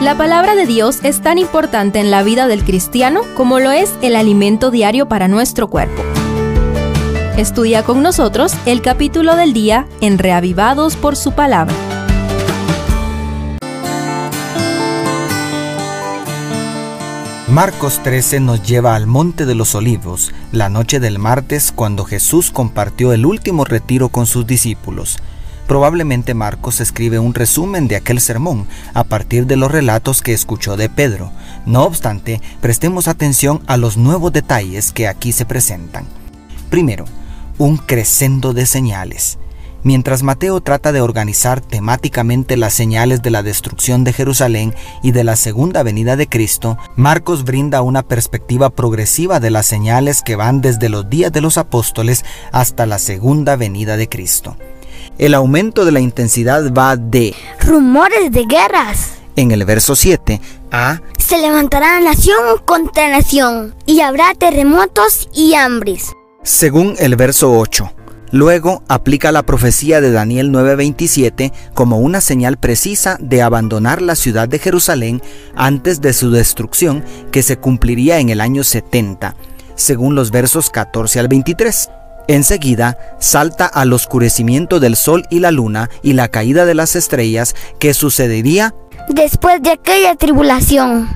La palabra de Dios es tan importante en la vida del cristiano como lo es el alimento diario para nuestro cuerpo. Estudia con nosotros el capítulo del día en Reavivados por su palabra. Marcos 13 nos lleva al Monte de los Olivos, la noche del martes cuando Jesús compartió el último retiro con sus discípulos. Probablemente Marcos escribe un resumen de aquel sermón a partir de los relatos que escuchó de Pedro. No obstante, prestemos atención a los nuevos detalles que aquí se presentan. Primero, un crescendo de señales. Mientras Mateo trata de organizar temáticamente las señales de la destrucción de Jerusalén y de la segunda venida de Cristo, Marcos brinda una perspectiva progresiva de las señales que van desde los días de los apóstoles hasta la segunda venida de Cristo. El aumento de la intensidad va de rumores de guerras. En el verso 7 a se levantará nación contra nación y habrá terremotos y hambres. Según el verso 8, Luego aplica la profecía de Daniel 9:27 como una señal precisa de abandonar la ciudad de Jerusalén antes de su destrucción que se cumpliría en el año 70, según los versos 14 al 23. Enseguida salta al oscurecimiento del sol y la luna y la caída de las estrellas que sucedería después de aquella tribulación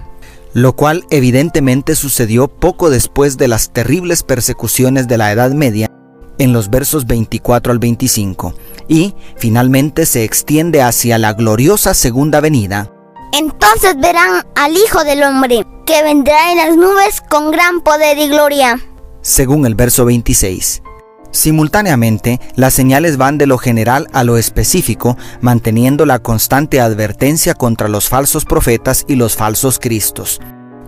lo cual evidentemente sucedió poco después de las terribles persecuciones de la Edad Media en los versos 24 al 25 y finalmente se extiende hacia la gloriosa segunda venida. Entonces verán al Hijo del Hombre, que vendrá en las nubes con gran poder y gloria. Según el verso 26. Simultáneamente, las señales van de lo general a lo específico, manteniendo la constante advertencia contra los falsos profetas y los falsos cristos.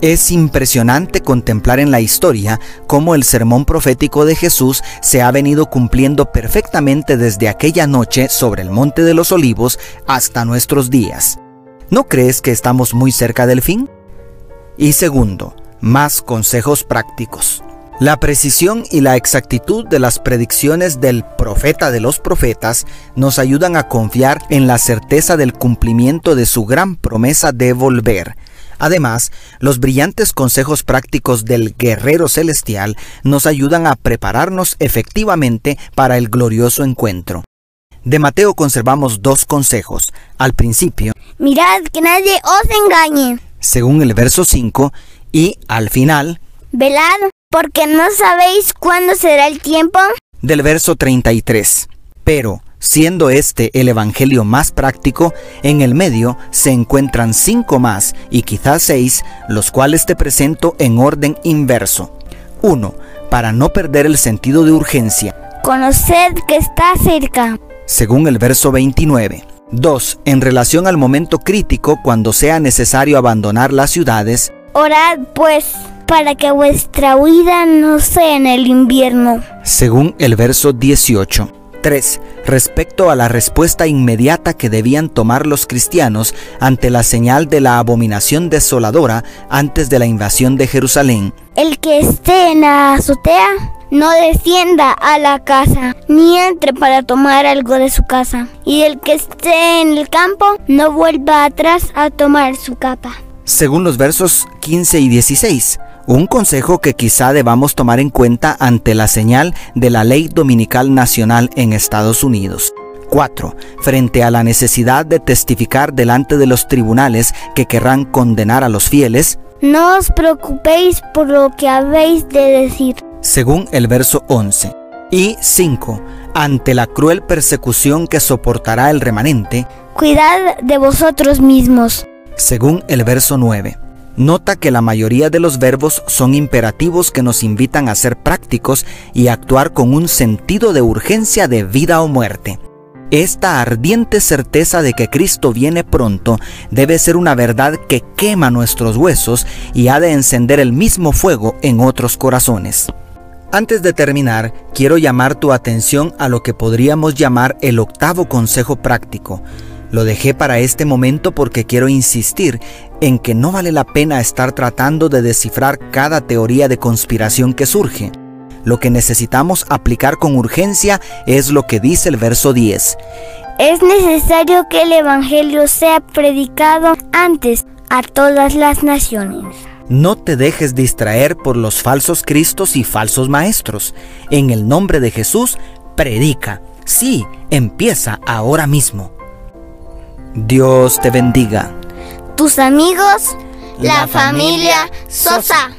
Es impresionante contemplar en la historia cómo el sermón profético de Jesús se ha venido cumpliendo perfectamente desde aquella noche sobre el Monte de los Olivos hasta nuestros días. ¿No crees que estamos muy cerca del fin? Y segundo, más consejos prácticos. La precisión y la exactitud de las predicciones del profeta de los profetas nos ayudan a confiar en la certeza del cumplimiento de su gran promesa de volver Además, los brillantes consejos prácticos del guerrero celestial nos ayudan a prepararnos efectivamente para el glorioso encuentro. De Mateo conservamos dos consejos. Al principio, mirad que nadie os engañe, según el verso 5, y al final, velad, porque no sabéis cuándo será el tiempo, del verso 33. Pero, Siendo este el Evangelio más práctico, en el medio se encuentran cinco más y quizás seis, los cuales te presento en orden inverso. 1. Para no perder el sentido de urgencia. Conoced que está cerca. Según el verso 29. 2. En relación al momento crítico cuando sea necesario abandonar las ciudades. Orad pues para que vuestra huida no sea en el invierno. Según el verso 18. 3. Respecto a la respuesta inmediata que debían tomar los cristianos ante la señal de la abominación desoladora antes de la invasión de Jerusalén. El que esté en la azotea no descienda a la casa, ni entre para tomar algo de su casa. Y el que esté en el campo no vuelva atrás a tomar su capa. Según los versos 15 y 16. Un consejo que quizá debamos tomar en cuenta ante la señal de la ley dominical nacional en Estados Unidos. 4. Frente a la necesidad de testificar delante de los tribunales que querrán condenar a los fieles, no os preocupéis por lo que habéis de decir. Según el verso 11. Y 5. Ante la cruel persecución que soportará el remanente, cuidad de vosotros mismos. Según el verso 9. Nota que la mayoría de los verbos son imperativos que nos invitan a ser prácticos y actuar con un sentido de urgencia de vida o muerte. Esta ardiente certeza de que Cristo viene pronto debe ser una verdad que quema nuestros huesos y ha de encender el mismo fuego en otros corazones. Antes de terminar, quiero llamar tu atención a lo que podríamos llamar el octavo consejo práctico. Lo dejé para este momento porque quiero insistir en que no vale la pena estar tratando de descifrar cada teoría de conspiración que surge. Lo que necesitamos aplicar con urgencia es lo que dice el verso 10. Es necesario que el Evangelio sea predicado antes a todas las naciones. No te dejes distraer por los falsos cristos y falsos maestros. En el nombre de Jesús, predica. Sí, empieza ahora mismo. Dios te bendiga. Tus amigos, la, familia Sosa.